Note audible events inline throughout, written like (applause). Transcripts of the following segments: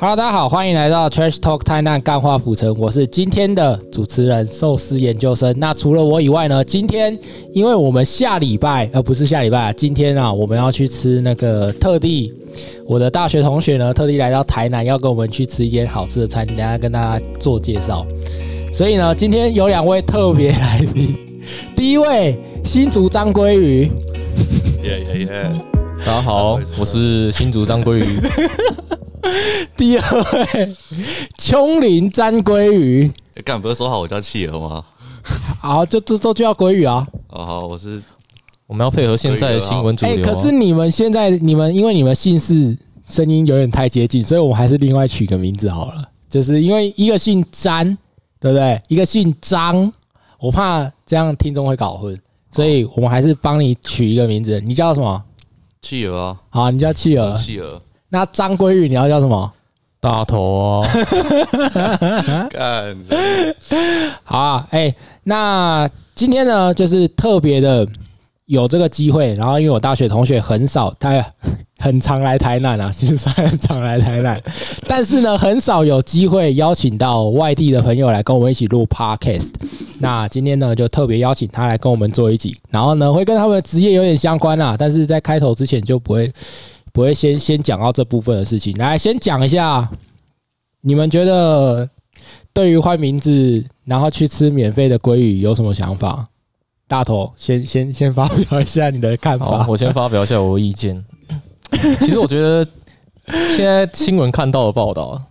Hello，大家好，欢迎来到 Trash Talk 太难干话府城，我是今天的主持人寿司研究生。那除了我以外呢，今天因为我们下礼拜，呃，不是下礼拜，今天啊，我们要去吃那个特地，我的大学同学呢，特地来到台南，要跟我们去吃一间好吃的餐厅，等下跟大家做介绍。所以呢，今天有两位特别来宾，第一位新竹张鲑鱼，耶耶耶！大家好，我是新竹张鲑鱼。(laughs) (laughs) 第二位琼林詹鲑鱼，干不是说好我叫企鹅吗？好，就就就就叫鲑鱼啊。哦好，我是我们要配合现在的新闻主哎、流、啊。可是你们现在你们因为你们姓氏声音有点太接近，所以我们还是另外取个名字好了。就是因为一个姓詹，对不对？一个姓张，我怕这样听众会搞混，所以我们还是帮你取一个名字。你叫什么？企鹅啊，好，你叫企鹅。企鹅。那张鲑鱼你要叫什么？大头啊，(laughs) 干，好啊，哎、那今天呢，就是特别的有这个机会，然后因为我大学同学很少，他 (laughs) 很常来台南啊，(laughs) 其实算很常来台南，但是呢，很少有机会邀请到外地的朋友来跟我们一起录 podcast。那今天呢，就特别邀请他来跟我们做一集，然后呢，会跟他们的职业有点相关啊，但是在开头之前就不会不会先先讲到这部分的事情。来，先讲一下，你们觉得对于换名字，然后去吃免费的鲑鱼有什么想法？大头先先先发表一下你的看法，。我先发表一下我的意见。(laughs) 其实我觉得现在新闻看到的报道啊，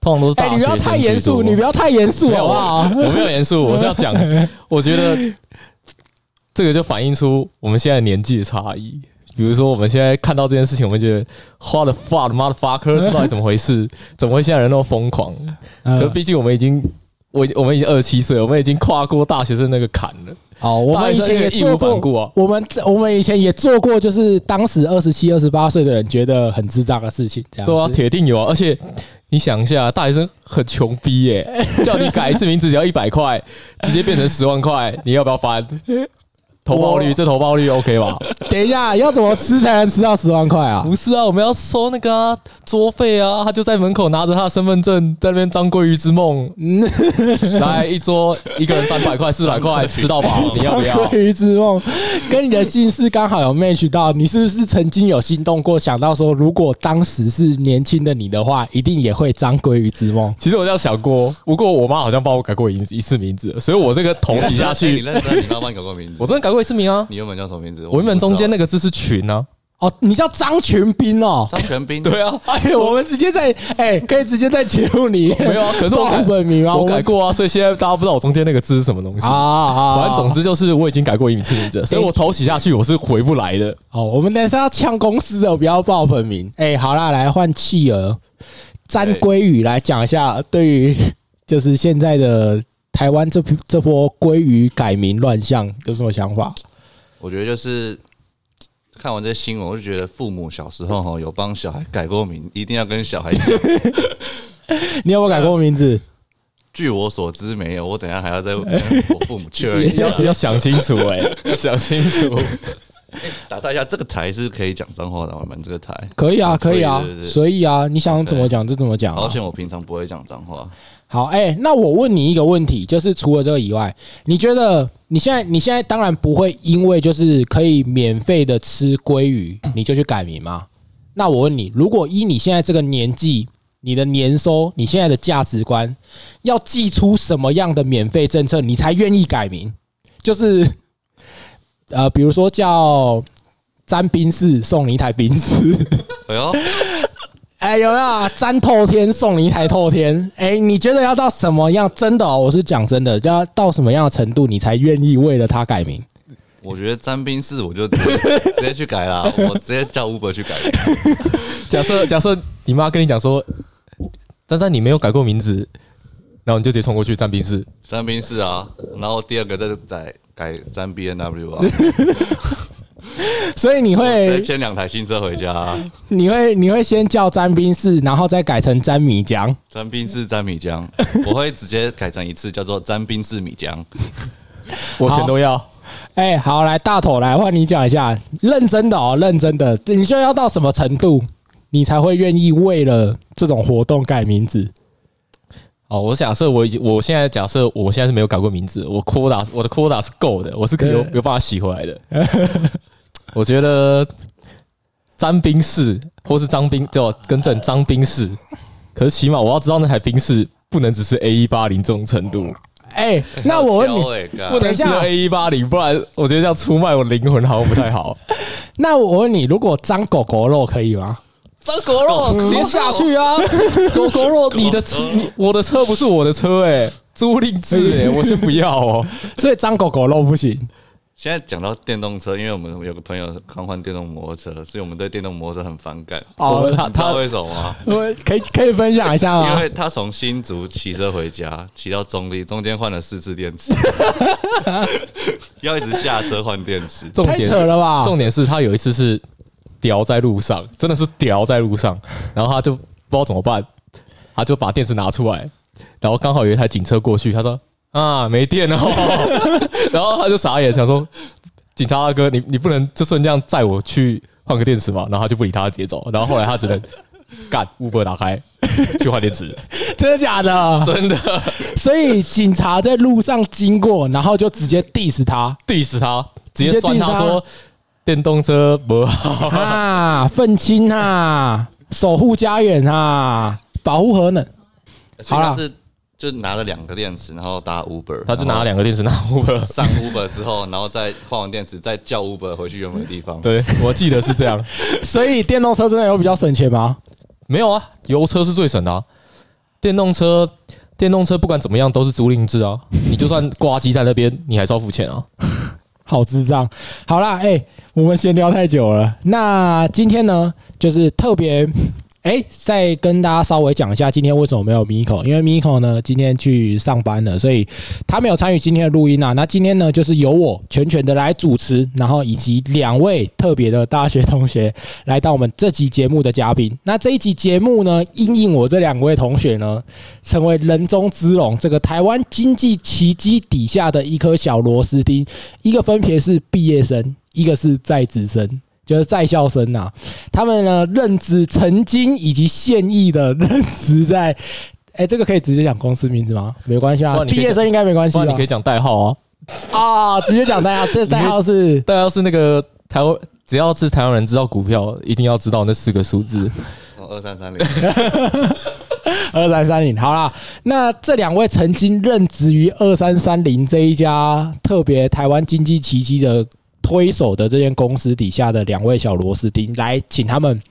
通常都是哎、大你不要太严肃，你不要太严肃好不好？我没有严肃，我是要讲，(laughs) 我觉得这个就反映出我们现在年纪的差异。比如说，我们现在看到这件事情，我们觉得 what the fuck motherfucker (laughs) 到底怎么回事？怎么会现在人那么疯狂？可毕竟我们已经，我我们已经二十七岁，我们已经跨过大学生那个坎了。好，我们以前也做义无反顾过，啊。我们我们以前也做过，就是当时二十七、二十八岁的人觉得很智障的事情，这样子。对啊，铁定有啊！而且你想一下，大学生很穷逼耶、(laughs) 叫你改一次名字只要一百块，直接变成十万块，你要不要翻？投报率，这投报率 OK 吧？(laughs) 等一下，要怎么吃才能吃到十万块啊？不是啊，我们要收那个啊桌费啊！他就在门口拿着他的身份证，在那边张鲑鱼之梦，嗯，来一桌一个人三百块、四百块 (laughs) 吃到饱，你要不要？鲑鱼之梦跟你的心思刚好有 match 到，你是不是曾经有心动过，想到说，如果当时是年轻的你的话，一定也会张鲑鱼之梦？其实我这样想过，不过我妈好像帮我改过一一次名字，所以我这个头洗下去你去，认真？你妈帮你改过名字？(laughs) 我真的改过一次名啊！你原本叫什么名字？我原本中间那个个字是群啊，哦，你叫张群斌哦。张全斌。对啊，哎，我们直接在哎，可以直接在节目里没有啊，可是我报改本名啊？我改过啊，所以现在大家不知道我中间那个字是什么东西啊。啊，反正总之就是我已经改过一次名字了，所以我头洗下去我是回不来的。哦，我们等一下要呛公司的，不要报本名。哎，好啦，来换企鹅詹鲑鱼来讲一下，对于就是现在的台湾这批这波鲑鱼改名乱象有什么想法？我觉得就是看完这新闻，我就觉得父母小时候哈有帮小孩改过名，一定要跟小孩讲。(laughs) 你有没有改过名字？据我所知没有，我等下还要再跟 (laughs) 我父母确认一下要。要想清楚哎、(laughs) 要想清楚。打造一下，这个台是可以讲脏话的吗？我们这个台，可以啊，可以啊所以啊，你想怎么讲就怎么讲啊好。险我平常不会讲脏话。好，哎、那我问你一个问题，就是除了这个以外，你觉得你现在你现在当然不会因为就是可以免费的吃鲑鱼，你就去改名吗？那我问你，如果依你现在这个年纪，你的年收，你现在的价值观，要寄出什么样的免费政策，你才愿意改名？就是呃，比如说叫沾冰室送你一台冰室。(laughs) 哎呦，哎、有没有啊沾透天送你一台透天？哎、你觉得要到什么样？真的哦，我是讲真的，要到什么样的程度，你才愿意为了他改名？我觉得詹冰室我就直接直接去改啦，(laughs) 我直接叫 Uber 去改。假设假设你妈跟你讲说，珊珊你没有改过名字，然后你就直接冲过去詹冰室，(laughs) 詹冰室啊，然后第二个再改改詹 B N W 啊，(laughs) 所以你再会牵两台新车回家、啊，你会你会先叫沾冰室，然后再改成沾米浆。沾冰室沾米浆，(laughs) 我会直接改成一次叫做沾冰室米浆。(laughs) 我全都要。哎、好，来大头来换你讲一下，认真的哦，认真的，你就要到什么程度，你才会愿意为了这种活动改名字？哦，我假设我已经，我现在假设我现在是没有改过名字，我 quota 我的 quota 是够的，我是可以有有办法洗回来的。我觉得张宾士或是张宾，叫更正张宾士，可是起码我要知道那台宾士不能只是 A 一八零这种程度，哎、那我问你，不，能只有等一下 A 一八零，不然我觉得这样出卖我灵魂好像不太好。那我问你，如果张狗狗肉可以吗？张狗肉直接下去啊！狗狗肉，你的车，我的车不是我的车哎、租赁制哎，我是不要哦。(laughs) 所以张狗狗肉不行。现在讲到电动车，因为我们有个朋友刚换电动摩托车，所以我们对电动摩托车很反感。哦，他为什么吗？我可以可以分享一下吗？因为他从新竹骑车回家，骑到中立，中间换了四次电池，(laughs) 要一直下车换电池。太 (laughs) 重点扯了吧！重点是他有一次是掉在路上，真的是掉在路上，然后他就不知道怎么办，他就把电池拿出来，然后刚好有一台警车过去，他说啊没电哦，(laughs) 然后他就傻眼，想说警察大哥，你你不能就顺这样载我去换个电池嘛？然后他就不理他，直接走，然后后来他只能干 Uber 打开去换电池，真的假的？真的 (laughs) 所以警察在路上经过，然后就直接 diss 他 diss 他，直直接 diss 他他说电动车不好。啊，愤青啊，守护家园啊，保护核能。好啦所以他是就拿了两个电池，然后搭 Uber，他就拿了然两个电池拿 (laughs) Uber。上 Uber 之后，然后再换完电池，再叫 Uber 回去原本的地方。对，我记得是这样。(laughs) 所以电动车真的有比较省钱吗？没有啊，油车是最省的啊。电动车，电动车不管怎么样都是租赁制啊。你就算挂机在那边，你还是要付钱啊。(laughs) 好智障。好啦，哎、我们闲聊太久了。那今天呢，就是特别，哎、再跟大家稍微讲一下今天为什么没有 Miko，因为 Miko 呢今天去上班了，所以他没有参与今天的录音啊。那今天呢，就是由我全权的来主持，然后以及两位特别的大学同学来到我们这集节目的嘉宾。那这一集节目呢，因应我这两位同学呢，成为人中之龙，这个台湾经济奇迹底下的一颗小螺丝钉。一个分别是毕业生，一个是在职生，就是在校生呐、他们呢任职曾经以及现役的任职在，哎、这个可以直接讲公司名字吗？没关系啊毕业生应该没关系吧你可以？讲代号啊。啊，直接讲代号，这代号是代号是那个台湾，只要是台湾人知道股票，一定要知道那四个数字。二三三零，(laughs) 二三三零。好啦，那这两位曾经任职于二三三零这一家特别台湾经济奇迹的推手的这间公司底下的两位小螺丝钉，来请他们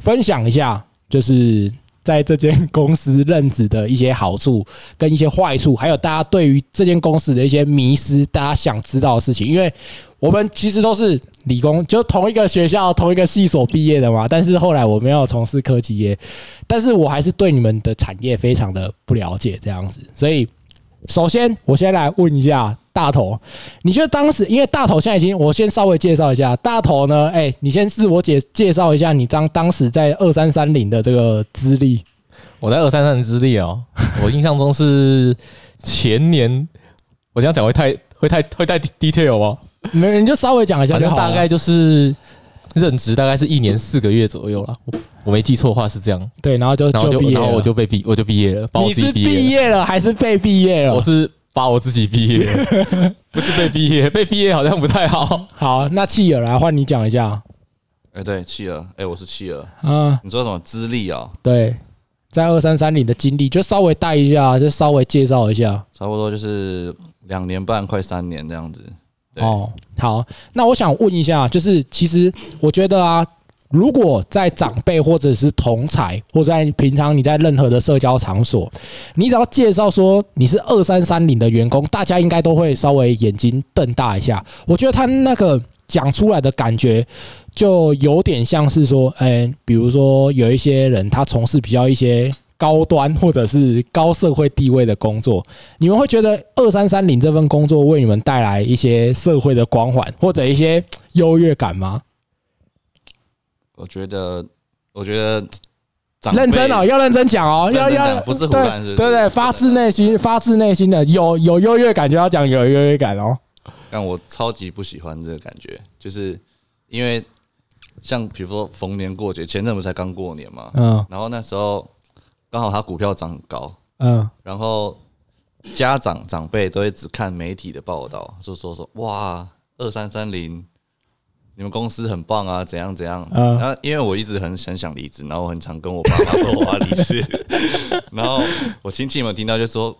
分享一下，就是在这间公司任职的一些好处跟一些坏处，还有大家对于这间公司的一些迷失，大家想知道的事情。因为我们其实都是理工，就同一个学校、同一个系所毕业的嘛，但是后来我没有从事科技业，但是我还是对你们的产业非常的不了解，这样子。所以，首先我先来问一下大头，你觉得当时，因为大头现在已经，我先稍微介绍一下大头呢，哎、你先自我介介绍一下你当当时在二三三零的这个资历。我在二三三零资历哦，我印象中是前年，我这样讲会太会太会太 detail 吗？没，你就稍微讲一下就大概就是任职大概是一年四个月左右了，我我没记错的话是这样，对，然后就然后就毕业了然后我就被毕我就毕业了，把我你是自己毕业了还是被毕业了？我是把我自己毕业，(laughs) 不是被毕业，被毕业好像不太好。好，那契尔来换你讲一下。哎，对，弃儿，哎，我是弃儿。嗯，你说什么资历啊？对，在二三三零的经历就稍微带一下，就稍微介绍一下。差不多就是两年半，快三年这样子。哦，好，那我想问一下，就是其实我觉得啊，如果在长辈或者是同才，或者在平常你在任何的社交场所，你只要介绍说你是二三三零的员工，大家应该都会稍微眼睛瞪大一下。我觉得他那个讲出来的感觉，就有点像是说，哎、比如说有一些人他从事比较一些。高端或者是高社会地位的工作，你们会觉得二三三零这份工作为你们带来一些社会的光环或者一些优越感吗？我觉得，我觉得认真哦，要认真讲哦，要要不是胡对对对，发自内心、发自内心的有有优越感就要讲有优越感哦。但我超级不喜欢这个感觉，就是因为像比如说逢年过节，前阵不是才刚过年嘛，嗯然后那时候刚好他股票涨很高，嗯，然后家长长辈都会只看媒体的报道，就说说哇二三三零，你们公司很棒啊，怎样怎样。嗯然后因为我一直很很想离职，然后我很常跟我爸妈说我要离职，(laughs) 然后我亲戚们听到就说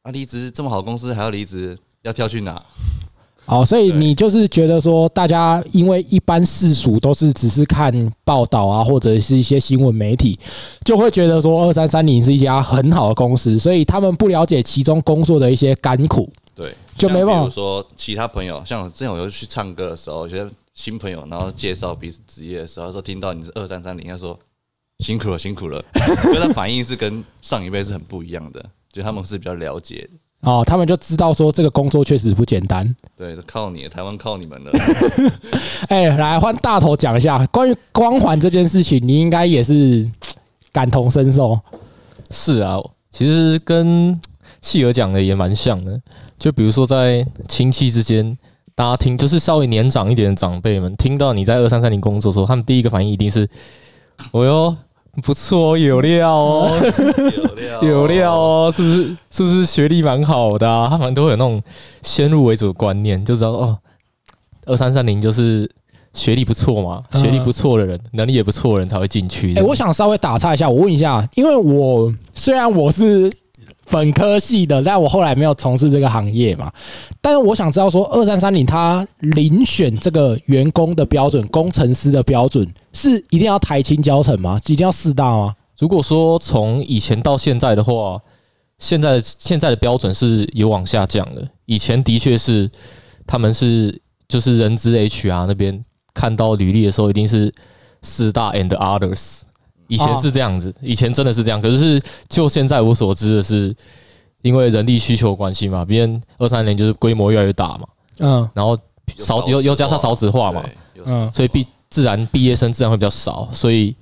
啊离职这么好的公司还要离职，要跳去哪？好，所以你就是觉得说，大家因为一般世俗都是只是看报道啊，或者是一些新闻媒体，就会觉得说二三三零是一家很好的公司，所以他们不了解其中工作的一些甘苦。对，就没办法比如说其他朋友，像我之前我有去唱歌的时候，有些新朋友，然后介绍彼此职业的时候，说听到你是二三三零，他说辛苦了，辛苦了，(laughs) 可是他反应是跟上一辈是很不一样的，就他们是比较了解的。哦，他们就知道说这个工作确实不简单。对，靠你，台湾靠你们了。(laughs) 哎、来换大头讲一下关于光环这件事情，你应该也是感同身受。是啊，其实跟企鹅讲的也蛮像的。就比如说在亲戚之间，大家听就是稍微年长一点的长辈们，听到你在二三三零工作的时候，他们第一个反应一定是：哦哟，不错哦，有料哦，(laughs) 有料，有料。哦，是不是？是不是学历蛮好的啊？他们都会有那种先入为主的观念，就知道哦，二三三零就是学历不错嘛，嗯学历不错的人，能力也不错的人才会进去。哎、我想稍微打岔一下，我问一下，因为我虽然我是本科系的，但我后来没有从事这个行业嘛，但是我想知道说，二三三零他遴选这个员工的标准，工程师的标准是一定要台青教程吗？一定要四大吗？如果说从以前到现在的话，现在现在的标准是有往下降的。以前的确是他们是就是人资 HR 那边看到履历的时候，一定是四大 and others。以前是这样子，以前真的是这样。可是就现在我所知的是，因为人力需求关系嘛，毕竟二三年就是规模越来越大嘛，嗯然后少又又加上少子化嘛，嗯，所以毕自然毕业生自然会比较少，所以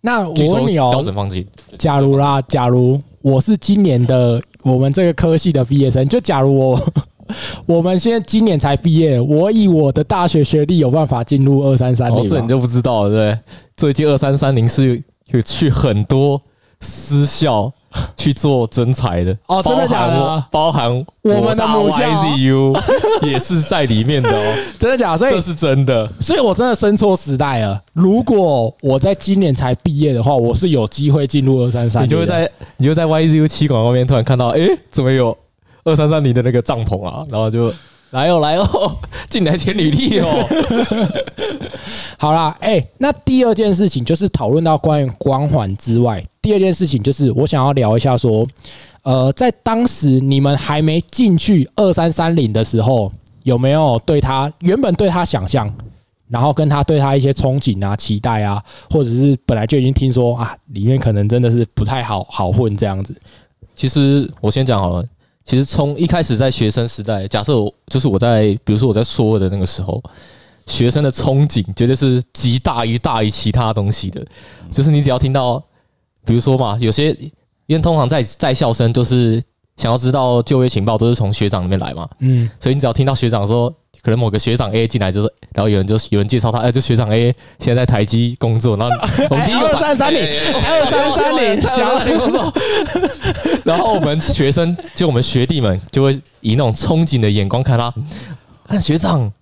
那我问你哦标准，放弃。假如啦，假如我是今年的我们这个科系的毕业生，就假如我 (laughs) 我们现在今年才毕业，我以我的大学学历有办法进入二三三哦，零吗？这你就不知道了，对？最近二三三零是有去很多私校去做征才的哦真的假的包含我们的母校 YZU (laughs) 也是在里面的哦，(laughs) 真的假的？所以这是真的。所以我真的生错时代了。如果我在今年才毕业的话，我是有机会进入二三三，你就会在你就在 YZU 七馆外面突然看到，诶，怎么有二三三零的那个帐篷啊？(laughs) 然后就来哦来哦，(laughs) 进来填履历哦。(laughs) 好啦。哎、那第二件事情就是讨论到关于光环之外，第二件事情就是我想要聊一下说，呃，在当时你们还没进去二三三零的时候，有没有对他原本对他想象？然后跟他对他一些憧憬啊、期待啊，或者是本来就已经听说啊，里面可能真的是不太好好混这样子。其实我先讲好了，其实从一开始在学生时代，假设我就是我在，比如说我在说的那个时候，学生的憧憬绝对是极大于大于其他东西的。就是你只要听到，比如说嘛，有些因为通常在在校生就是想要知道就业情报，都是从学长那边来嘛，嗯，所以你只要听到学长说。可能某个学长 A 进来就是，然后有人就有人介绍他，哎，这学长 A 现在在台积工作，然后 (laughs) 我们第一个二三三零，二三三零，讲听工作，然后我们学生就我们学弟们就会以那种憧憬的眼光看他，看学长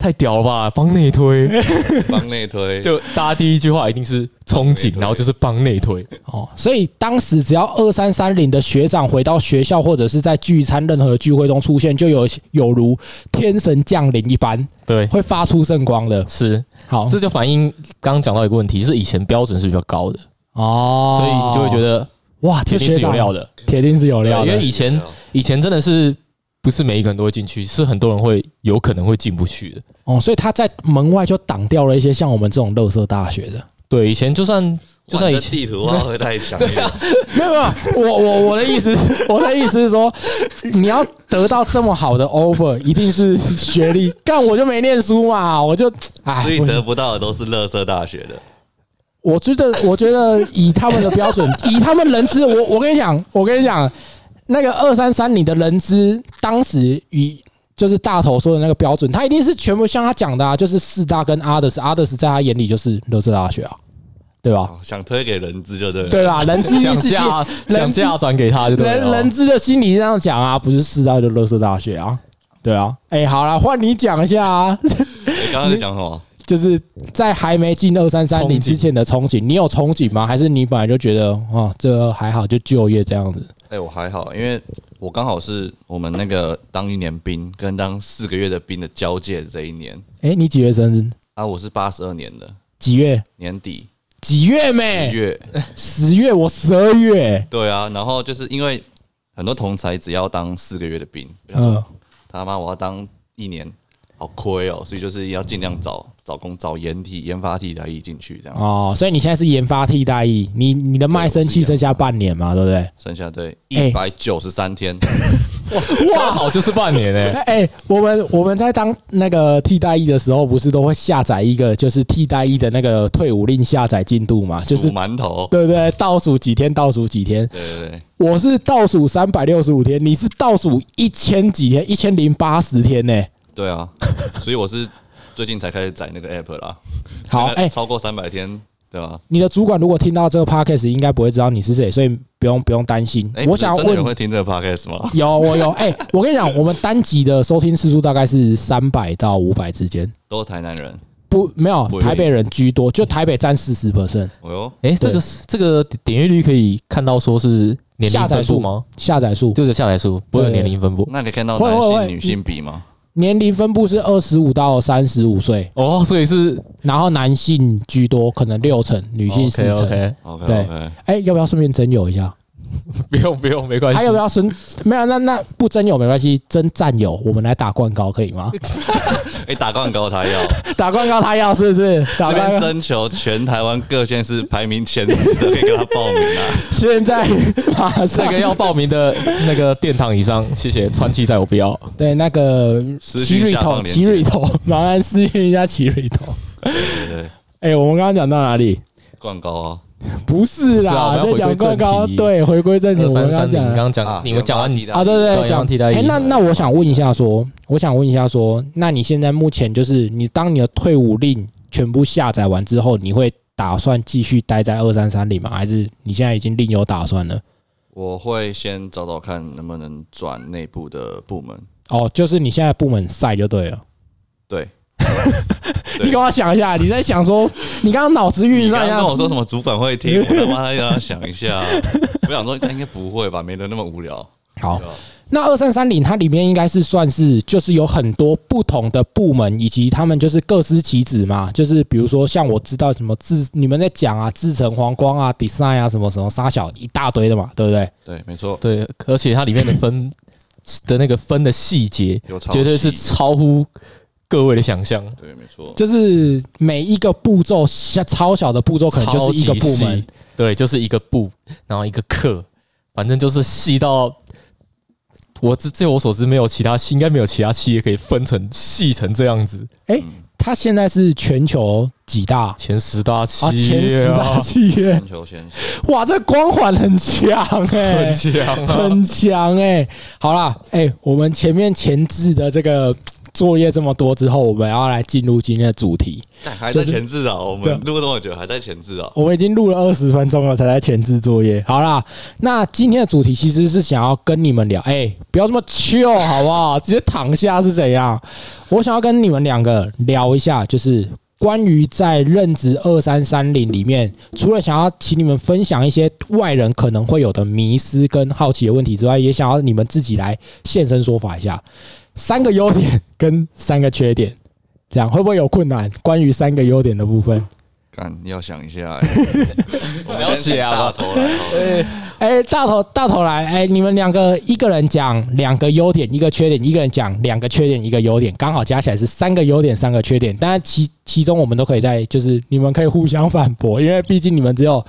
太屌了吧，帮内推，(laughs) 帮内推，(laughs) 就大家第一句话一定是憧憬，然后就是帮内推，哦，所以当时只要二三三零的学长回到学校或者是在聚餐任何聚会中出现，就有有如天神降临一般，对，会发出圣光的。是，好，这就反映刚刚讲到一个问题，是以前标准是比较高的，哦，所以你就会觉得哇，这铁定是有料的，铁定是有料的。因为。以前以前真的是不是每一个人都会进去，是很多人会有可能会进不去的。哦，所以他在门外就挡掉了一些像我们这种乐色大学的。对，以前就算就算以前地图啊会太强烈了，没有没有，我我我的意思是，我的意思是说，你要得到这么好的 offer，一定是学历。干我就没念书嘛，我就唉，所以得不到的都是乐色大学的。我觉得，我觉得以他们的标准，以他们人资，我我跟你讲，我跟你讲，那个二三三，你的人资当时以就是大头说的那个标准，他一定是全部像他讲的啊，就是四大跟阿德斯，阿德斯在他眼里就是乐色大学啊。对吧？哦想推给人资就对了。对 (laughs) 啦，人资想嫁人想嫁转给他就对人了。人资的心理这样讲啊，不是四大就乐色大学啊，对啊。哎，好了，换你讲一下啊，你刚刚在讲什么？(laughs) 就是在还没进二三三零之前的憧憬，你有憧憬吗？还是你本来就觉得哦，这还好，就就业这样子？哎、我还好，因为我刚好是我们那个当一年兵跟当四个月的兵的交界的这一年哎，你几月生日？啊，我是八十二年的几月？年底几月十没？月，(laughs) 十月，我十二月。对啊，然后就是因为很多同才只要当四个月的兵，嗯，他妈我要当一年，好亏哦，所以就是要尽量找找工找研替研发替代役进去，这样哦，所以你现在是研发替代役，你你的卖身契剩下半年嘛，对不对？剩下对哎一百九十三天，(laughs) 哇，好就是半年哎、哎、我们我们在当那个替代役的时候，不是都会下载一个就是替代役的那个退伍令下载进度嘛？就是数馒头，对不对？倒数几天，倒数几天。对对对，我是倒数三百六十五天，你是倒数一千几天，一千零八十天呢、对啊，(laughs) 所以我是最近才开始载那个 app 啦。好，哎、超过三百天，对吧？你的主管如果听到这个 podcast，应该不会知道你是谁，所以不用不用担心。哎，我想要不是真的有会听这个 podcast 吗？(laughs) 有我有，哎、我跟你讲，我们单集的收听次数大概是三百到五百之间，都是台南人，不没有台北人居多，就台北占四十 percent。哦哟，哎、这个是这个点阅率可以看到说是年龄下载数分布吗？下载数就是下载数不会有年龄分布那你看到男性、女性比吗？年龄分布是二十五到三十五岁，哦，所以是然后男性居多，可能六成，女性四 OK 成。对 OK，哎，要不要顺便征友一下？(laughs) 不用不用没关系。还有不要征？没有，那那不征友没关系，征战友，我们来打灌高可以吗？(laughs) 哎，打灌高他要打灌高他要是不是？打这边征求全台湾各县市排名前十的，可以跟他报名啊。(laughs) 现在马这上个要报名的那个殿堂以上，谢谢川崎在我不要。对那个奇瑞头，奇瑞头，麻烦私讯一下奇瑞头。对对对，哎，我们刚刚讲到哪里？灌高啊，(laughs) 不是是啊我啦，在们要回归讲更高，对，回归正题，我们刚刚讲你刚刚讲啊你们讲完你啊，对对对，讲替代役哎，那那我想问一下说，我想问一下说，那你现在目前就是你当你的退伍令全部下载完之后，你会打算继续待在二三三里吗？还是你现在已经另有打算了？我会先找找看能不能转内部的部门。哦，就是你现在部门赛就对了。对 (laughs) 你给我想一下，你在想说，你刚刚脑子运算一下，我说什么主管会听，我他妈要想一下。(laughs) 我想说应该不会吧，没人那么无聊。好那二三三零它里面应该是算是就是有很多不同的部门，以及他们就是各司其职嘛。就是比如说像我知道什么制，你们在讲啊，制成黄光啊，design 啊，什么什么沙小一大堆的嘛，对不对？对，没错，对，而且它里面的分的那个分的细节，绝对是超乎各位的想象。对，没错。就是每一个步骤小超小的步骤，可能就是一个部门对，就是一个部，然后一个课，反正就是细到我这据我所知，没有其他应该没有其他企业可以分成细成这样子。它现在是全球几大前十大企啊？前十业啊大，企业全，球前十，哇，这光环很强哎、很强啊！很强哎、好啦，哎、我们前面前置的这个作业这么多之后，我们要来进入今天的主题。干还在就是前置啊！我们录这么久还在前置啊！我们已经录了二十分钟了，才在前置作业。好啦，那今天的主题其实是想要跟你们聊，哎、不要这么 chill 好不好？直接躺下是怎样？我想要跟你们两个聊一下，就是关于在任职二三三零里面，除了想要请你们分享一些外人可能会有的迷失跟好奇的问题之外，也想要你们自己来现身说法一下，三个优点跟三个缺点，这样会不会有困难？关于三个优点的部分。干，你要想一下欸，(laughs) 我们要写啊大头哎、大头大头来，哎、你们两个一个人讲两个优点，一个缺点；一个人讲两个缺点，一个优点，刚好加起来是三个优点，三个缺点。当然其其中我们都可以在，就是你们可以互相反驳，因为毕竟你们只有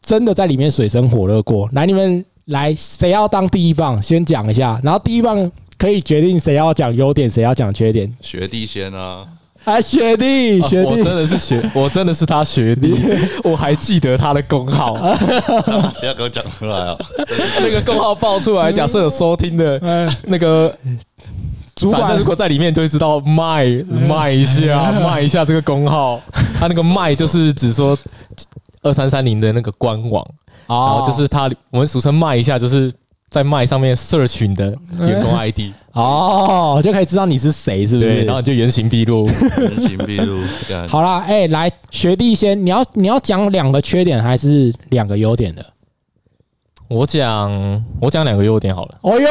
真的在里面水深火热过。来，你们来，谁要当第一棒？先讲一下，然后第一棒可以决定谁要讲优点，谁要讲缺点。学弟先啊，啊，学弟，啊学弟，我真的是学，(laughs) 我真的是他学弟，(laughs) 我还记得他的工号，(laughs) 不要给我讲出来啊！那个工号报出来，假设有收听的嗯、那个主管。如果在里面就会知道卖卖一下，卖一下这个工号。他那个卖就是指说，二三三零的那个官网，然哦后就是他我们俗称卖一下，就是在麦上面 search 你的员工 ID，(laughs) 哦，就可以知道你是谁，是不对，是？然后你就原形毕露。原形毕露，(laughs) 干好啦，哎、来学弟先，你要你要讲两个缺点还是两个优点的？我讲我讲两个优点好了。哦哟，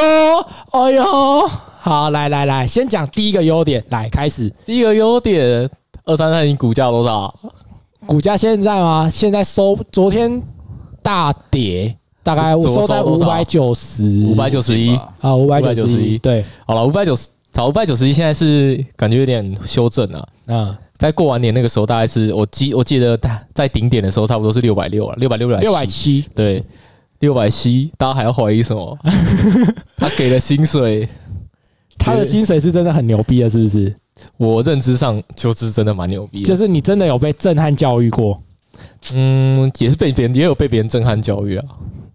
哦哟，好，来来来，先讲第一个优点，来开始。第一个优点，二三三零股价多少？股价现在吗？现在收昨天大跌，大概我收在五百九十，五百九十一。啊，五百九十一，591对，好了，五百九十，好，五百九十一现在是感觉有点修正了。嗯，在过完年那个时候，大概是我记我记得在在顶点的时候，差不多是六百六啊，六百六六百七，对，六百七，大家还要怀疑什么？(laughs) 他给的薪水，他的薪水是真的很牛逼的，是不是？我认知上就是真的蛮牛逼的，就是你真的有被震撼教育过？嗯，也是被别人也有被别人震撼教育啊。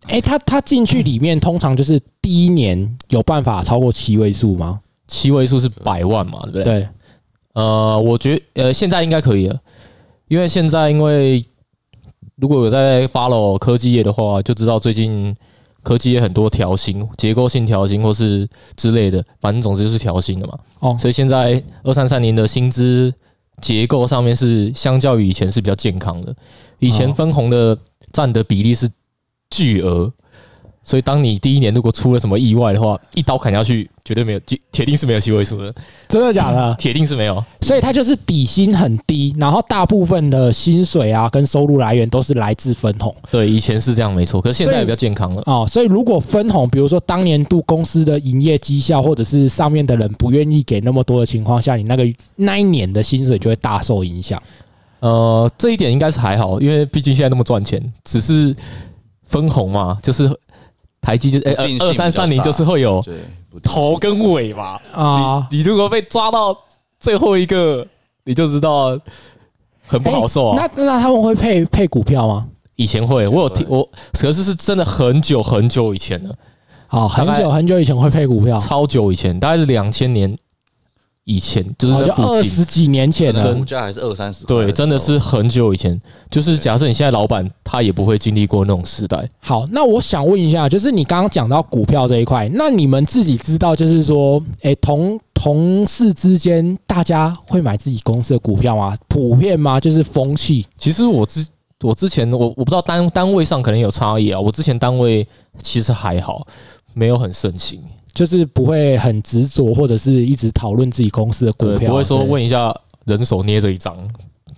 哎、他他进去里面通常就是第一年有办法超过七位数吗？七位数是百万嘛，对不对？对，呃，我觉呃现在应该可以了，因为现在因为如果有在 follow 科技业的话，就知道最近科技业很多调薪、结构性调薪或是之类的，反正总之就是调薪的嘛。哦，所以现在二三三年的薪资结构上面是相较于以前是比较健康的，以前哦分红的占的比例是巨额。所以，当你第一年如果出了什么意外的话，一刀砍下去，绝对没有，铁铁定是没有七位数的，真的假的？铁定是没有。所以他就是底薪很低，然后大部分的薪水啊跟收入来源都是来自分红对，以前是这样没错，可是现在也比较健康了。哦。所以如果分红，比如说当年度公司的营业绩效，或者是上面的人不愿意给那么多的情况下，你那个那一年的薪水就会大受影响。呃，这一点应该是还好，因为毕竟现在那么赚钱，只是分红嘛，就是台积就哎二三三零就是会有头跟尾嘛。啊，你你如果被抓到最后一个，你就知道很不好受啊。那那他们会配配股票吗？以前会，我有听我，可是是真的很久很久以前了，好，很久很久以前会配股票，超久以前，大概是两千年以前，就是。二十几年前可能了股。价还是二三十对，真的是很久以前。就是假设你现在老板，他也不会经历过那种时代。好，那我想问一下，就是你刚刚讲到股票这一块，那你们自己知道，就是说，诶，同同事之间大家会买自己公司的股票吗？普遍吗？就是风气其实我之我之前我我不知道单单位上可能有差异啊。我之前单位其实还好，没有很盛行，就是不会很执着，或者是一直讨论自己公司的股对，票，不会说对问一下人手捏着一张，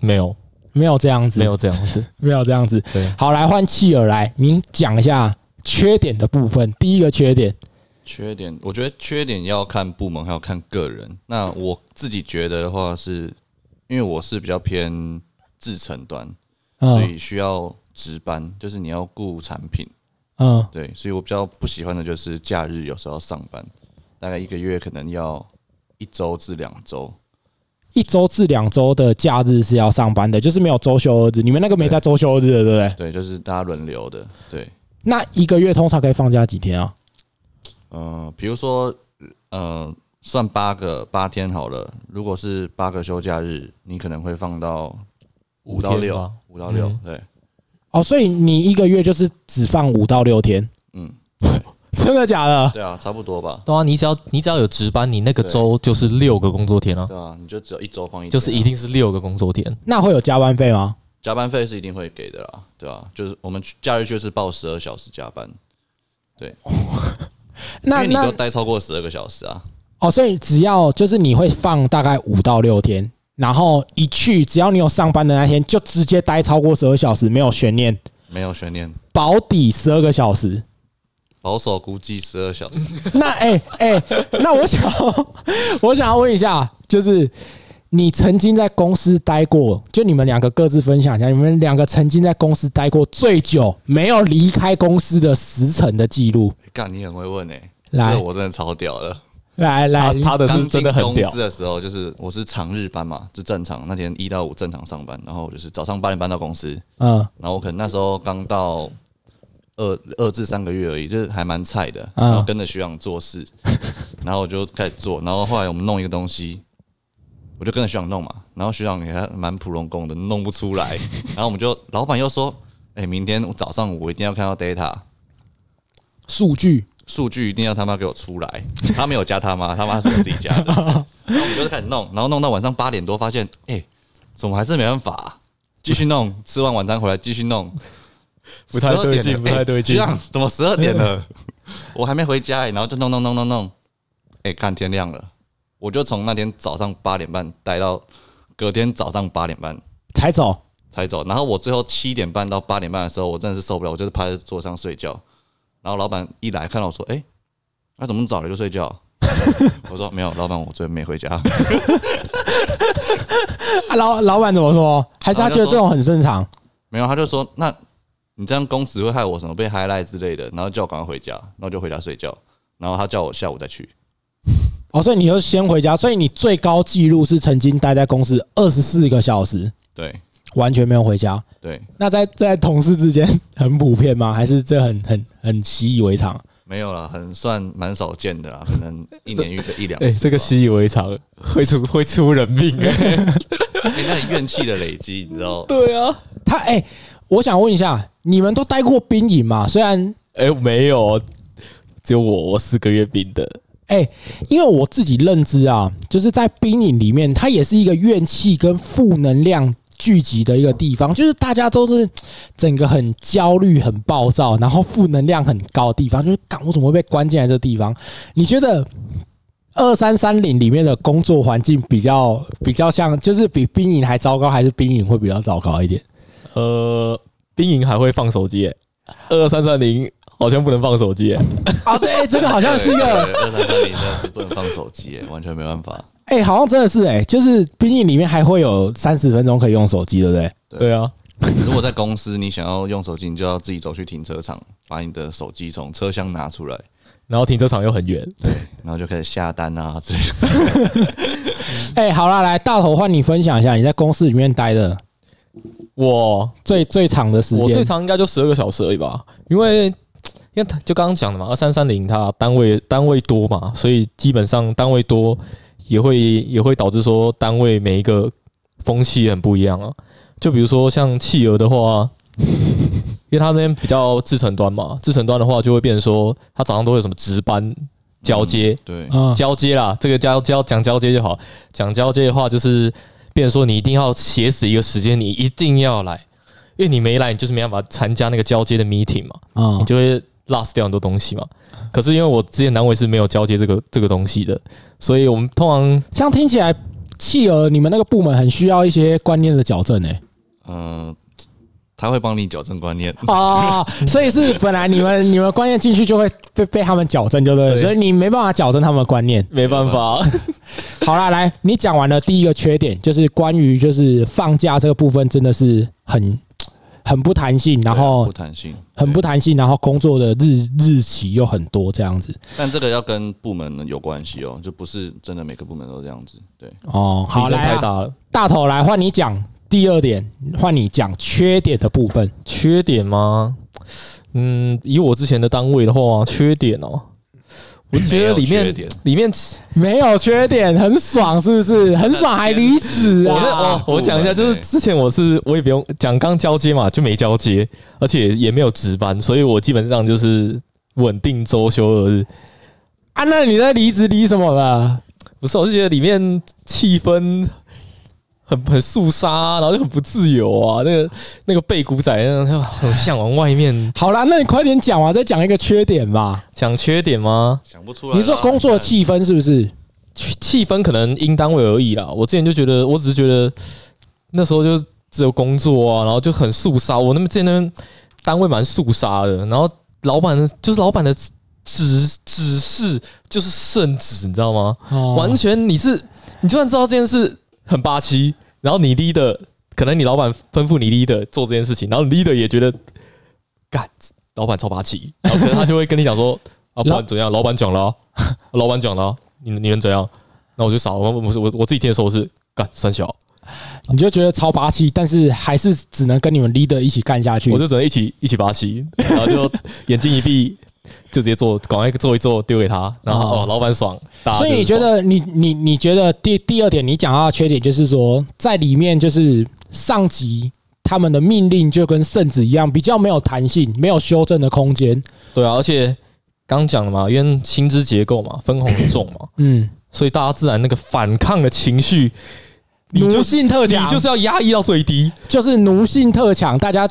没有没有这样子，没有这样子。没有这样子。(laughs) 对，好，来换契尔来，您讲一下缺点的部分。第一个缺点，缺点，我觉得缺点要看部门，还要看个人。那我自己觉得的话是，因为我是比较偏制程端，所嗯以需要值班，就是你要顾产品，嗯，对，所以我比较不喜欢的就是假日有时候要上班，大概一个月可能要一周至两周。一周至两周的假日是要上班的，就是没有周休二日。你们那个没在周休二日的，对不对？对，就是大家轮流的，对，那一个月通常可以放假几天啊？呃，比如说，呃，算八个八天好了，如果是八个休假日，你可能会放到五到六，五到六嗯，对，哦，所以你一个月就是只放五到六天，嗯，(laughs) 真的假的？对啊，差不多吧，对啊，你只要你只要有值班，你那个周就是六个工作天啊，对啊，你就只有一周放一天啊，就是一定是六个工作天。那会有加班费吗？加班费是一定会给的啦，对啊，就是我们假日就是报十二小时加班，(laughs) 因那为你都那待超过十二个小时啊，哦，所以只要就是你会放大概五到六天，然后一去只要你有上班的那天，就直接待超过十二小时，没有悬念，没有悬念，保底十二个小时。保守估计十二小时，那哎哎、那我想我想要问一下，就是你曾经在公司待过，就你们两个各自分享一下，你们两个曾经在公司待过最久没有离开公司的时辰的记录。干你很会问诶，来我真的超屌的。来来。他，的是真的很屌。公司，的时候，就是我是长日班嘛，就正常那天一到五正常上班，然后就是早上八点半到公司，嗯。然后我可能那时候刚到二二至三个月而已，就是还蛮菜的，嗯。然后跟着学长做事，(laughs) 然后我就开始做，然后后来我们弄一个东西，我就跟着学长弄嘛，然后学长也还蛮普龙工的，弄不出来，(laughs) 然后我们就老板又说哎、明天早上我一定要看到 data 数据数据，一定要他妈给我出来。(laughs) 他没有加他妈，他妈是我自己加的。(laughs) 然后我们就开始弄，然后弄到晚上八点多，发现哎、怎么还是没办法啊、继续弄，吃完晚餐回来继续弄，不太对劲12点了不太对劲哎学长怎么十二点了？(laughs) 我还没回家、欸，然后就弄弄弄弄弄，哎、看天亮了，我就从那天早上八点半待到隔天早上八点半才走，才走。然后我最后七点半到八点半的时候，我真的是受不了，我就是趴在桌上睡觉。然后老板一来看到我说：“哎、那、怎么早了就睡觉？” (laughs) 我说：“没有，老板，我昨天没回家。(laughs) 啊，老老板怎么说？还是他觉得这种很正常？没有，他就说：“那你这样工时会害我什么被 highlight 之类的。”然后叫我赶快回家，然后就回家睡觉。然后他叫我下午再去。哦，所以你就先回家，所以你最高纪录是曾经待在公司二十四个小时，对完全没有回家。对，那在在同事之间很普遍吗？还是这很很很习以为常？没有啦，很算蛮少见的啦，可能一年遇个一两次 (laughs) 这个习以为常，会出 (laughs) 会出人命那你怨气的累积，你知道？对啊，他哎、我想问一下，你们都待过兵营吗？虽然哎，没有，只有我我四个月兵的。哎、因为我自己认知啊，就是在兵营里面，它也是一个怨气跟负能量聚集的一个地方，就是大家都是整个很焦虑、很暴躁，然后负能量很高的地方，就是港我怎么会被关进来这个地方？你觉得二三三零里面的工作环境比较比较像，就是比兵营还糟糕，还是兵营会比较糟糕一点？呃，兵营还会放手机欸，二三三零好像不能放手机欸。啊，对，这个好像是一个，二三三零真的是不能放手机欸，完全没办法。哎、好像真的是哎、就是兵役里面还会有三十分钟可以用手机，对不对？对啊，如果在公司你想要用手机，你就要自己走去停车场，把你的手机从车厢拿出来，然后停车场又很远，对然后就开始下单啊之类的。(laughs) 哎、好啦，来大头换你分享一下你在公司里面待的我最最长的时间。我最长应该就十二个小时而已吧，因为因为他就刚刚讲的嘛，二三三零它单位单位多嘛，所以基本上单位多也会也会导致说单位每一个风气很不一样啊。就比如说像企鹅的话，因为他那边比较制程端嘛，制程端的话就会变成说，他早上都会有什么值班交接，对，嗯，交接啦，这个交交讲交接就好。讲交接的话，就是变成说你一定要写死一个时间，你一定要来，因为你没来，你就是没办法参加那个交接的 meeting 嘛，啊你就会 lost 掉很多东西嘛。可是因为我之前单位是没有交接这个这个东西的，所以我们通常这样听起来，企鹅你们那个部门很需要一些观念的矫正哎、嗯、他会帮你矫正观念。哦，所以是本来你们你们观念进去就会被被他们矫正，对不对？对所以你没办法矫正他们的观念。没办法，(laughs) 好啦，来，你讲完了第一个缺点，就是关于就是放假这个部分真的是很很不弹性，然后不弹性，很不弹性，然后工作的日日期又很多这样子。但这个要跟部门有关系哦，就不是真的每个部门都这样子。对，哦，好来、啊，太大了。大头来换你讲第二点，换你讲缺点的部分。缺点吗？嗯，以我之前的单位的话，缺点哦，我觉得里面里面没有缺点，很爽，是不是？很爽还离职我那我讲一下，就是之前我是我也不用讲刚交接嘛，就没交接，而且也没有值班，所以我基本上就是稳定周休二日。啊，那你在离职离什么了？不是，我是觉得里面气氛很很肃杀，然后就很不自由啊。那个那个背骨仔，那种很向往外面。(laughs) 好啦，那你快点讲啊，再讲一个缺点吧。讲缺点吗？想不出来啊。你说工作的气氛是不是？气气氛可能因单位而异啦。我之前就觉得，我只是觉得那时候就只有工作啊，然后就很肃杀。我那边之前那边单位蛮肃杀的，然后老板的就是老板的指指示就是圣旨，你知道吗？哦完全你是你就算知道这件事很霸气，然后你 leader 可能你老板吩咐你 leader 做这件事情，然后 leader 也觉得干老板超霸气，然后可能他就会跟你讲说 (laughs) 啊，不管怎样，老板讲了啊、(laughs) 老板讲了啊、你你能怎样？那我就傻，我我我我自己听的时候是干三小，你就觉得超霸气，但是还是只能跟你们 leader 一起干下去。我就只能一起一起霸气，然后就眼睛一闭。就直接做，赶快做一做，丢给他，然后哦哦，老板爽。所以你觉得你你你觉得第第二点，你讲到的缺点就是说，在里面就是上级他们的命令就跟圣旨一样，比较没有弹性，没有修正的空间。对啊，而且刚讲了嘛，因为薪资结构嘛，分红很重嘛，嗯，(clears throat) 所以大家自然那个反抗的情绪，你奴就性特强，你就是要压抑到最低。就是奴性特强，大家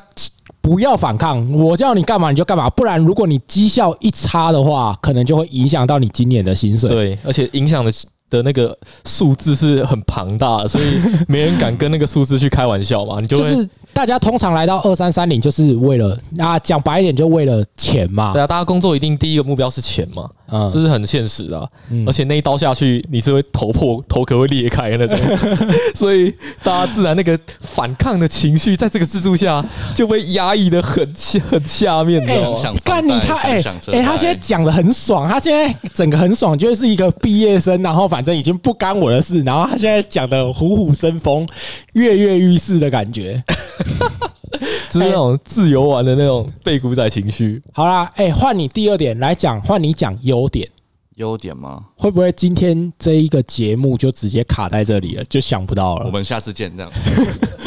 不要反抗，我叫你干嘛你就干嘛，不然如果你绩效一差的话，可能就会影响到你今年的薪水。对，而且影响的的那个数字是很庞大的，所以没人敢跟那个数字去开玩笑嘛。你就就是大家通常来到二三三零，就是为了啊，讲白一点，就为了钱嘛对。啊，大家工作一定第一个目标是钱嘛，嗯。这是很现实的啊、嗯。而且那一刀下去，你是会头破头壳会裂开的那种，(laughs) 所以大家自然那个反抗的情绪，在这个制度下就被压抑的很下很下面，你知道吗？想干你他哎哎，他现在讲的很爽，他现在整个很爽，就是一个毕业生，然后反正已经不干我的事，然后他现在讲的虎虎生风、跃跃欲试的感觉。(laughs) (laughs) 就是那种自由玩的那种被古仔情绪。好啦，哎，换你第二点来讲，换你讲优点。优点吗？会不会今天这一个节目就直接卡在这里了，就想不到了？我们下次见，这样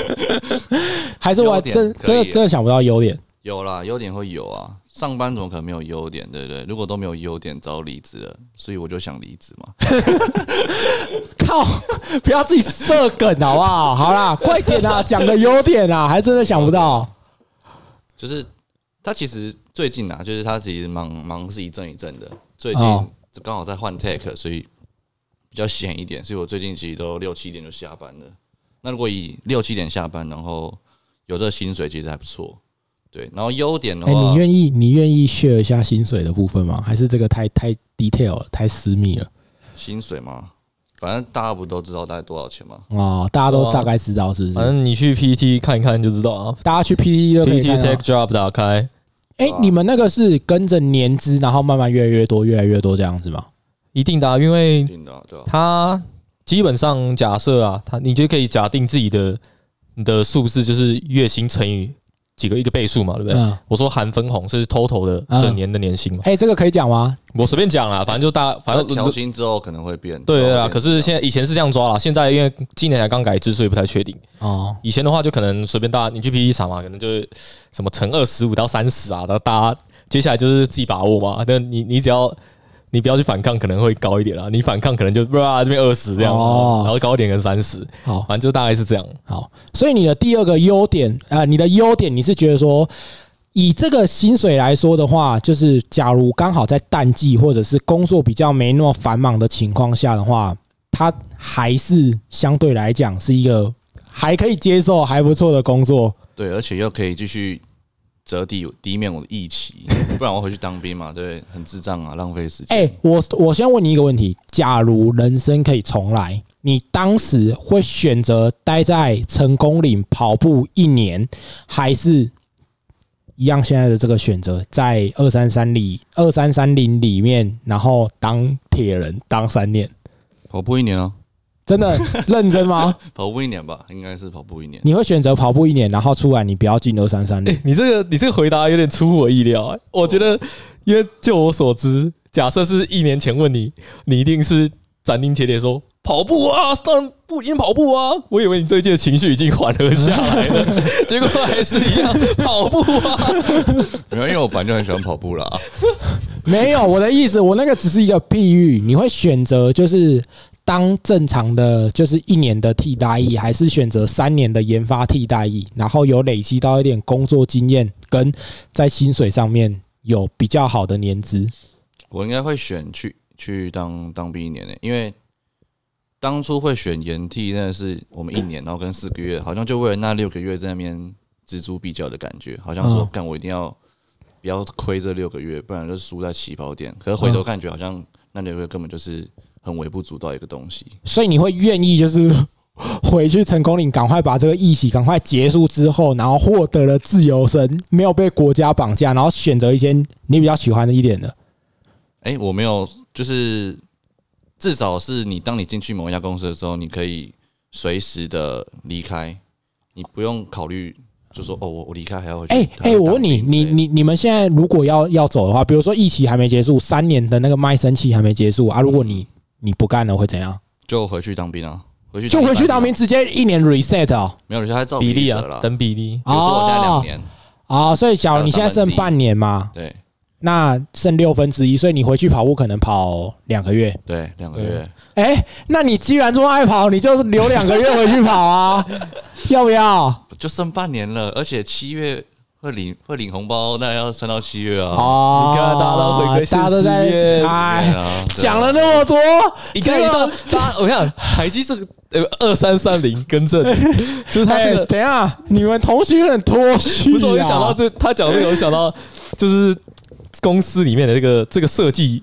(laughs) 还是我真真的真的想不到优点？有啦，优点会有啊。上班怎么可能没有优点，对不对？如果都没有优点，早离职了，所以我就想离职嘛。靠！不要自己设梗好不好？好啦，快点啊，讲个优点啊，还真的想不到。就是他其实最近啊，就是他其实忙忙是一阵一阵的，最近哦刚好在换 tech，所以比较闲一点，所以我最近其实都六七点就下班了。那如果以六七点下班，然后有这个薪水，其实还不错。对，然后优点的哎、话，你愿意你愿意 share 一下薪水的部分吗？还是这个太太 detail 了，太私密了？薪水吗，反正大家不都知道大概多少钱吗？哦，大家都大概知道是不是反？正你去 PPT 看一看就知道啊。大家去 PPT 就可以 PPT 看到 Tech。Job 打开，哎、你们那个是跟着年资，然后慢慢越来越多，越来越多这样子吗？一定的啊、因为它基本上假设啊，它你就可以假定自己的你的数字就是月薪乘以几个一个倍数嘛，对不对？嗯，我说含分红是 total 的嗯整年的年薪嘛，哎、这个可以讲吗？我随便讲啦，反正就大反正反正调薪之后可能会变。对对啊。可是现在以前是这样抓啦，现在因为今年才刚改制，所以不太确定。哦，以前的话就可能随便大家你去 PPT 查嘛，可能就是什么乘二十五到三十啊，然后大家接下来就是自己把握嘛。那你你只要你不要去反抗，可能会高一点啦。你反抗可能就哇这边二十这样，哦然后高一点跟三十，好反正就大概是这样。好，所以你的第二个优点，呃，你的优点你是觉得说，以这个薪水来说的话，就是假如刚好在淡季或者是工作比较没那么繁忙的情况下的话，它还是相对来讲是一个还可以接受、还不错的工作。对，而且又可以继续折抵抵免我的役期，不然我回去当兵嘛，对，很智障啊，浪费时间。哎、我我先问你一个问题：假如人生可以重来，你当时会选择待在成功岭跑步一年，还是一样现在的这个选择，在二三三里二三三零里面，然后当铁人当三年？跑步一年啊，真的认真吗？(laughs) 跑步一年吧，应该是跑步一年。你会选择跑步一年，然后出来你不要进二三三零？你这个你这个回答有点出乎我意料、欸。我觉得，因为就我所知，假设是一年前问你，你一定是斩钉截铁说跑步啊，当然不一定跑步啊。我以为你最近的情绪已经缓和下来了，(laughs) 结果还是一样跑步啊。(laughs) 没有，因为我本来就很喜欢跑步啦。没有，我的意思，我那个只是一个譬喻。你会选择就是当正常的就是一年的替代役，还是选择三年的研发替代役，然后有累积到一点工作经验，跟在薪水上面有比较好的年资？我应该会选去去当当兵一年的、因为当初会选延替，真的是我们一年，然后跟四个月，好像就为了那六个月在那边锱铢必较的感觉，好像说嗯干我一定要不要亏这六个月，不然就输在起跑点。可是回头看，觉好像那六个月根本就是很微不足道一个东西。所以你会愿意就是 (laughs) 回去成功岭，赶快把这个疫情赶快结束之后，然后获得了自由身，没有被国家绑架，然后选择一些你比较喜欢的一点的。哎、我没有，就是至少是你当你进去某一家公司的时候，你可以随时的离开，你不用考虑，就说哦，我我离开还要回去。哎哎、我问你，你你你们现在如果要要走的话，比如说疫情还没结束，三年的那个卖身期还没结束啊，如果你你不干了会怎样？就回去当兵啊，回去就回去当兵，直接一年 reset 哦。没有，就还照比例啊。等比例。比如说我现在哦两年，哦，所以假如你现在剩半年嘛，对那剩六分之一，所以你回去跑步可能跑两个月。对，两个月。哎、那你既然这么爱跑，你就留两个月回去跑啊，(laughs) 要不要？就剩半年了，而且七月会领会领红包，那要撑到七月啊。哦，你看大家都回归现大家都在实面哎，讲了那么多，你看一到大，我想海基这个呃二三三零更正，(laughs) 就是他这哎个等一下，你们同学有点脱序不是，我。想到这，他讲这个，我就想到就是公司里面的这个这个设计，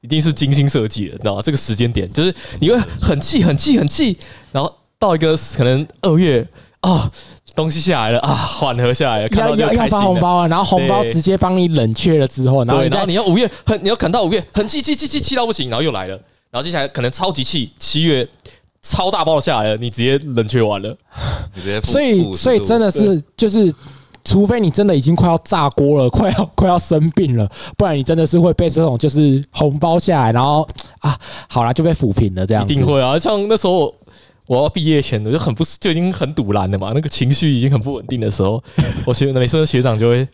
一定是精心设计的，你知道吗？这个时间点就是你会很气、很气、很气，然后到一个可能二月啊，东西下来了啊，缓和下来了，看要要要到就开心了。发红包啊，然后红包对直接帮你冷却了之后，然后对，你再然后你要五月很，你要啃到五月很气气气气气到不行，然后又来了，然后接下来可能超级气，七月超大包下来了，你直接冷却完了。你直接负所以所以真的是就是。除非你真的已经快要炸锅了，快 (laughs) 要快要生病了，不然你真的是会被这种就是红包下来，然后啊，好了就被抚平了这样子。一定会啊！像那时候我要毕业前，我就很不就已经很堵然了嘛，那个情绪已经很不稳定的时候，(laughs) 我学每次学长就会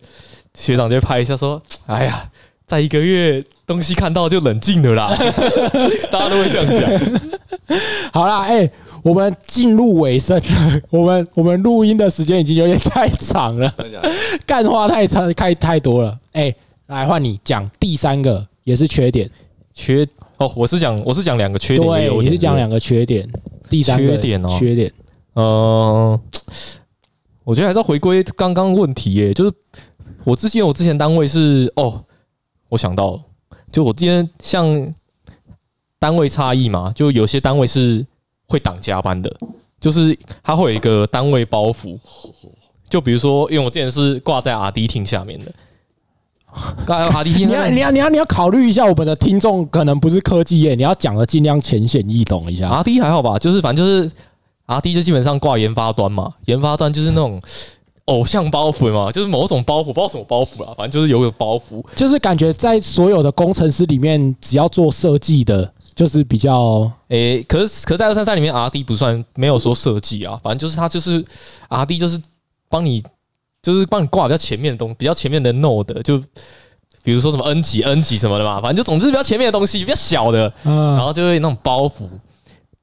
学长就会拍一下说：“哎呀，在一个月东西看到就冷静了啦。(laughs) ”大家都会这样讲。(laughs) 好啦，哎、我们进入尾声了，我们我们录音的时间已经有点太长了，干话太长太太多了。哎、来换你讲第三个，也是缺点。缺哦，我是讲我是讲两个缺点，对，优点你是讲两个缺点，第三个缺点哦。缺点。嗯，我觉得还是要回归刚刚问题耶，就是我之前我之前单位是哦，我想到了，就我之前像单位差异嘛，就有些单位是会挡加班的，就是它会有一个单位包袱，就比如说，因为我之前是挂在 R D 厅下面的，挂在 R D 你要你要你要你要考虑一下，我们的听众可能不是科技业，你要讲的尽量浅显易懂一下。R D 还好吧，就是反正就是 R D 就基本上挂研发端嘛，研发端就是那种偶像包袱嘛，就是某种包袱，不知道什么包袱啊，反正就是有个包袱。就是感觉在所有的工程师里面，只要做设计的，就是比较诶、可是可是在二三三里面，R D 不算没有说设计啊，反正就是他就是 R D 就是帮你就是帮你挂比较前面的东比较前面的 Node，就比如说什么 N 级 N 级什么的嘛，反正就总之比较前面的东西，比较小的，嗯。然后就会那种包袱，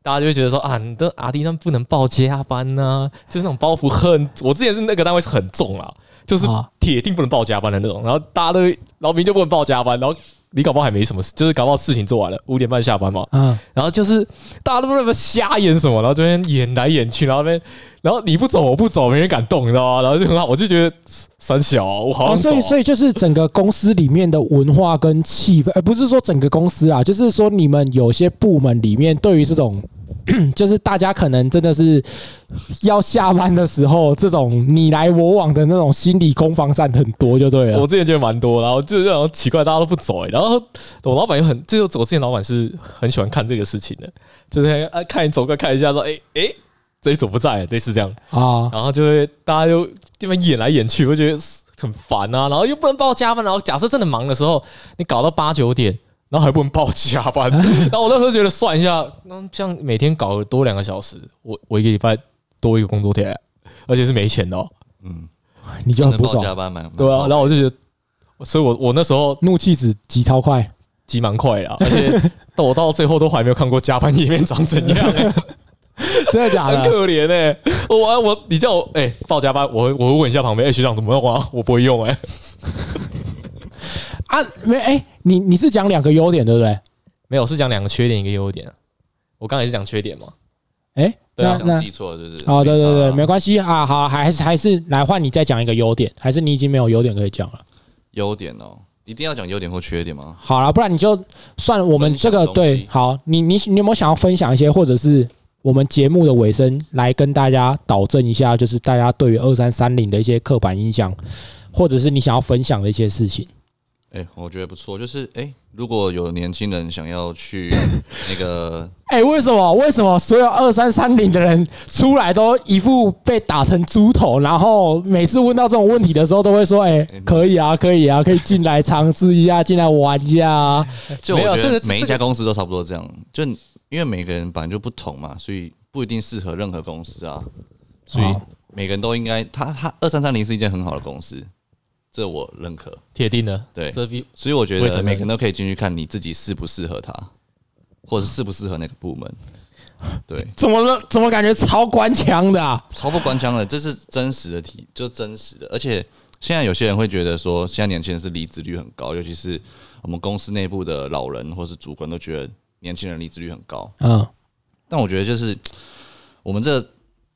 大家就会觉得说啊，你的 R D 端不能报加班呐、就是那种包袱很，我之前是那个单位是很重啊，就是啊。铁定不能报加班的那种，然后大家都会老明就不能报加班，然后你搞不好还没什么事，就是搞不好事情做完了，五点半下班嘛，嗯，然后就是大家都不知道瞎演什么，然后这边演来演去，然后那边，然后你不走我不走，没人敢动，你知道吗？然后就很好，我就觉得三小、我好所以所以就是整个公司里面的文化跟气氛，呃，不是说整个公司啊，就是说你们有些部门里面对于这种。就是大家可能真的是要下班的时候，这种你来我往的那种心理攻防战很多，就对了我。之前觉得蛮多，然后就是这种奇怪，大家都不走、欸，然后我老板又很，就是我之前老板是很喜欢看这个事情的，就是啊看你走过来看一下，说哎哎、欸这一组不在，类似这样，啊，然后就会大家就这边演来演去，我觉得很烦啊，然后又不能报加班，然后假设真的忙的时候，你搞到八九点。然后还不能报加班，(laughs) 然后我那时候觉得算一下，那这样每天搞多两个小时，我我一个礼拜多一个工作天，而且是没钱的、哦，嗯，(laughs) 你就很不爽加，班蛮对啊，然后我就觉得，所以我我那时候怒气值极超快。急蛮快的啊，而且到我到最后都还没有看过加班页面长怎样、(laughs) 欸，真的假的很的？可怜哎、我我你叫我哎、报加班，我会我会问一下旁边哎、学长怎么用啊？我不会用哎、啊，没哎、你你是讲两个优点对不对？没有是讲两个缺点一个优点啊，我刚才是讲缺点嘛，哎、对啊那记错了，就是哦，对对对，没关系啊，好，还是还是来换你再讲一个优点，还是你已经没有优点可以讲了？优点哦，一定要讲优点或缺点吗？好了，不然你就算我们这个对，好，你你你有没有想要分享一些，或者是我们节目的尾声来跟大家导正一下，就是大家对于二三三零的一些刻板印象，或者是你想要分享的一些事情？哎、我觉得不错，就是哎、如果有年轻人想要去那个，(laughs) 哎、为什么？为什么所有二三三零的人出来都一副被打成猪头，然后每次问到这种问题的时候，都会说：“哎、可以啊，可以啊，可以进来尝试一下，进来玩一下啊。(laughs) 就我觉没有这个得每一家公司都差不多这样，就因为每个人本来就不同嘛，所以不一定适合任何公司啊，所以哦每个人都应该，他他二三三零是一件很好的公司，这我认可。铁定的，对这比所以我觉得每个人都可以进去看你自己适不适合他，或者适不适合那个部门。对，(laughs) 怎么了？怎么感觉超官腔的啊？超不官腔的，这是真实的题，就真实的。而且现在有些人会觉得说，现在年轻人是离职率很高，尤其是我们公司内部的老人或是主管都觉得年轻人离职率很高。嗯，但我觉得就是我们这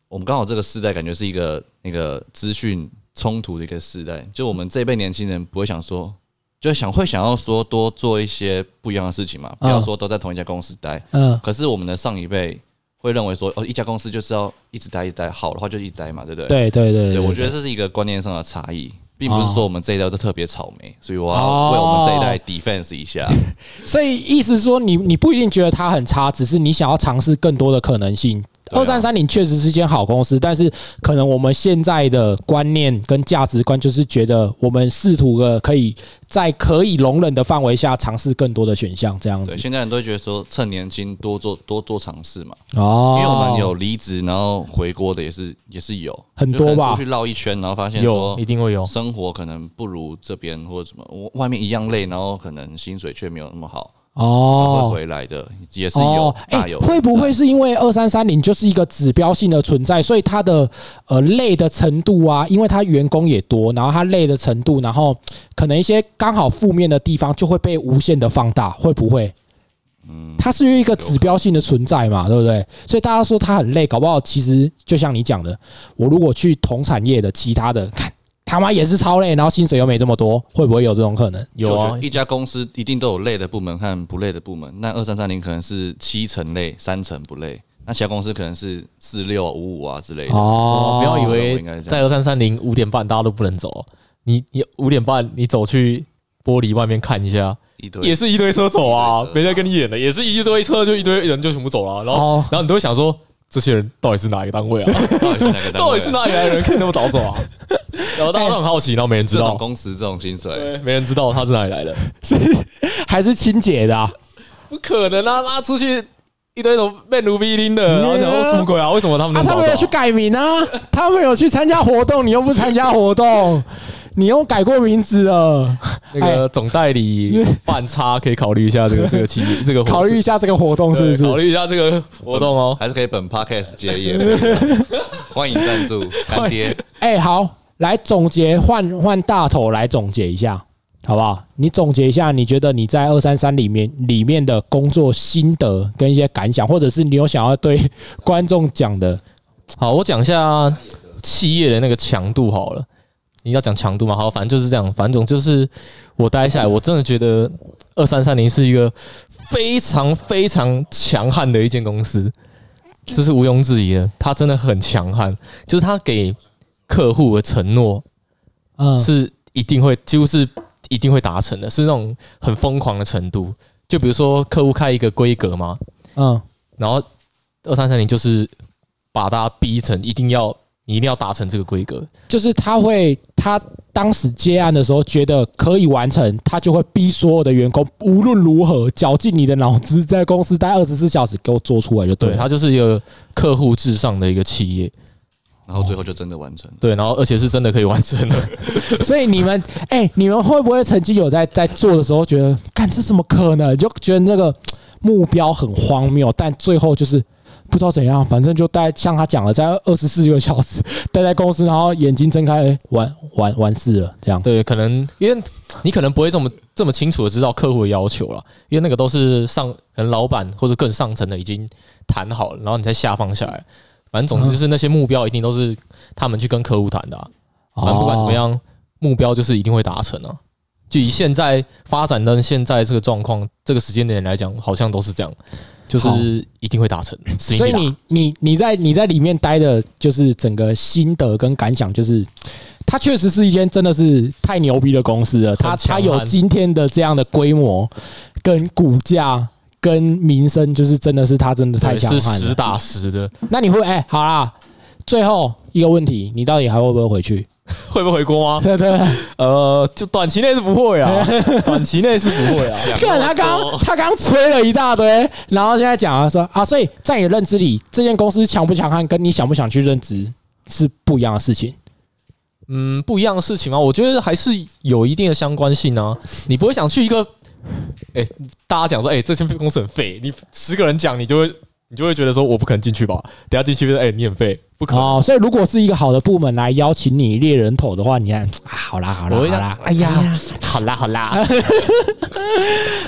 我们刚好这个时代，感觉是一个那个资讯冲突的一个时代。就我们这一辈年轻人不会想说，就想会想要说多做一些不一样的事情嘛，不要说都在同一家公司待。嗯，可是我们的上一辈会认为说，哦，一家公司就是要一直待一直待，好的话就一直待嘛，对不对？对对对对，我觉得得这是一个观念上的差异，并不是说我们这一代都特别草莓，所以我哦要为我们这一代 defense 一下。(laughs) 所以意思是说你你不一定觉得它很差，只是你想要尝试更多的可能性。二三三零确实是一间好公司，但是可能我们现在的观念跟价值观就是觉得我们试图的可以在可以容忍的范围下尝试更多的选项，这样对，子。现在人都会觉得说趁年轻 (laughs) 多做多做尝试嘛，哦。因为我们有离职然后回国的也是也是有。很多吧？出去绕一圈，然后发现有说一定会有，生活可能不如这边或者什么，我外面一样累，然后可能薪水却没有那么好，会哦。回来的也是有哦，大有。会不会是因为二三三零就是一个指标性的存在，所以它的呃累的程度啊，因为它员工也多，然后它累的程度，然后可能一些刚好负面的地方就会被无限的放大，会不会？嗯，它是一个指标性的存在嘛，对不对？所以大家说它很累，搞不好其实就像你讲的，我如果去同产业的其他的看。他妈也是超累，然后薪水又没这么多，会不会有这种可能？有啊一家公司一定都有累的部门和不累的部门。那二三三零可能是七成累，三成不累。那其他公司可能是四六五五啊之类的。哦，不要以我为在二三三零五点半大家都不能走，你你五点半你走去玻璃外面看一下，一堆也是一堆车走啊没在跟你演的，也是一堆车就一堆人就全部走了，然后哦然后你都会想说，这些人到底是哪一个单位啊？(laughs) 到底是哪个单位啊？(laughs) 到底是哪里来的人可以那么早走啊？然后大家都很好奇，然后没人知这种道，工时这种薪水？对，没人知道他是哪里来的，(laughs) 是还是清洁的、啊？(laughs) 不可能啊！拉出去一堆那种面如 V 零的，然后想说什么鬼啊？为什么他们啊，他们有去？改名啊，他们有去参加活动，你又不参加活动，你又改过名字了，那个总代理 (laughs) 半差可以考虑一下这个这个企业这个活考虑一下这个活动是不是？考虑一下这个活动哦。还是可以本 podcast 接业欢迎赞助干爹。哎、好，来总结，换换大头来总结一下，好不好？你总结一下，你觉得你在二三三里面里面的工作心得跟一些感想，或者是你有想要对观众讲的？好，我讲一下企业的那个强度好了。你要讲强度嘛？好，反正就是这样。反正就是我待下来，我真的觉得二三三零是一个非常非常强悍的一间公司，这是毋庸置疑的。它真的很强悍，就是它给客户的承诺嗯，是一定会，几乎是一定会达成的，是那种很疯狂的程度。就比如说客户开一个规格嘛，嗯然后二三三零就是把大家逼成一定要你一定要达成这个规格，就是他会，他当时接案的时候觉得可以完成，他就会逼所有的员工无论如何绞尽你的脑汁，在公司待二十四小时给我做出来就对对，了。它就是一个客户至上的一个企业，然后最后就真的完成。对，然后而且是真的可以完成了，(laughs) 所以你们，哎、你们会不会曾经有在在做的时候觉得，干这怎么可能？就觉得那个目标很荒谬，但最后就是不知道怎样，反正就待像他讲的，在二十四个小时 (laughs) 待在公司，然后眼睛睁开，哎完完完事了，这样。对，可能因为你可能不会这么这么清楚的知道客户的要求了，因为那个都是上可能老板或者更上层的已经谈好了，然后你再下放下来，反正总之就是那些目标一定都是他们去跟客户谈的、啊，反正不管怎么哦，样，目标就是一定会达成啊。就以现在发展到现在这个状况，这个时间点来讲，好像都是这样，就是一定会达成。所以你你你在你在里面待的，就是整个心得跟感想，就是它确实是一间真的是太牛逼的公司了。它它有今天的这样的规模、跟股价、跟民生，就是真的是他真的太强悍了。实打实的，那你会哎、好啦，最后一个问题，你到底还会不会回去？(laughs) 会不会回国吗？(laughs) 对对，呃，就短期内是不会啊，(laughs) 短期内是不会啊。看他刚他刚吹了一大堆，然后现在讲啊说啊，所以在你的认知里，这间公司强不强悍，跟你想不想去任职是不一样的事情。嗯，不一样的事情吗？我觉得还是有一定的相关性啊。你不会想去一个，哎、大家讲说，哎、这间公司很废，你十个人讲，你就会你就会觉得说，我不可能进去吧？等下进去，哎、你很废，不可能。哦，所以如果是一个好的部门来邀请你猎人头的话，你看啊，好啦好啦好啦，哎呀，好啦 (laughs) 好啦，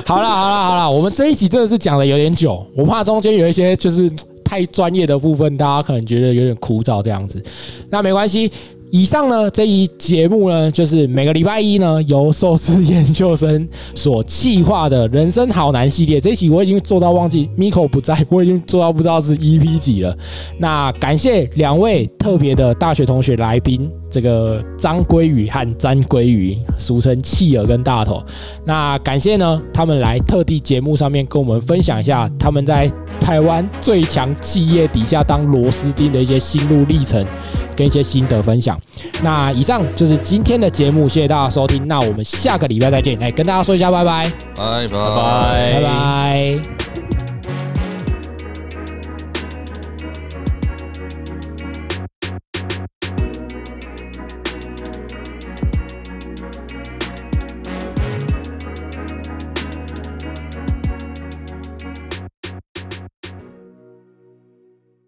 好啦好啦好啦，我们这一集真的是讲的有点久，我怕中间有一些就是太专业的部分，大家可能觉得有点枯燥这样子。那没关系，以上呢这一节目呢，就是每个礼拜一呢由寿司研究生所企划的人生好难系列。这一期我已经做到忘记 Miko 不在，我已经做到不知道是 EP 几了。那感谢两位特别的大学同学来宾，这个张鲑宇和詹鲑宇，俗称企鹅跟大头。那感谢呢，他们来特地节目上面跟我们分享一下他们在台湾最强企业底下当螺丝钉的一些心路历程跟一些心得分享。那以上就是今天的节目，谢谢大家收听。那我们下个礼拜再见，哎，跟大家说一下拜拜，拜拜拜拜拜。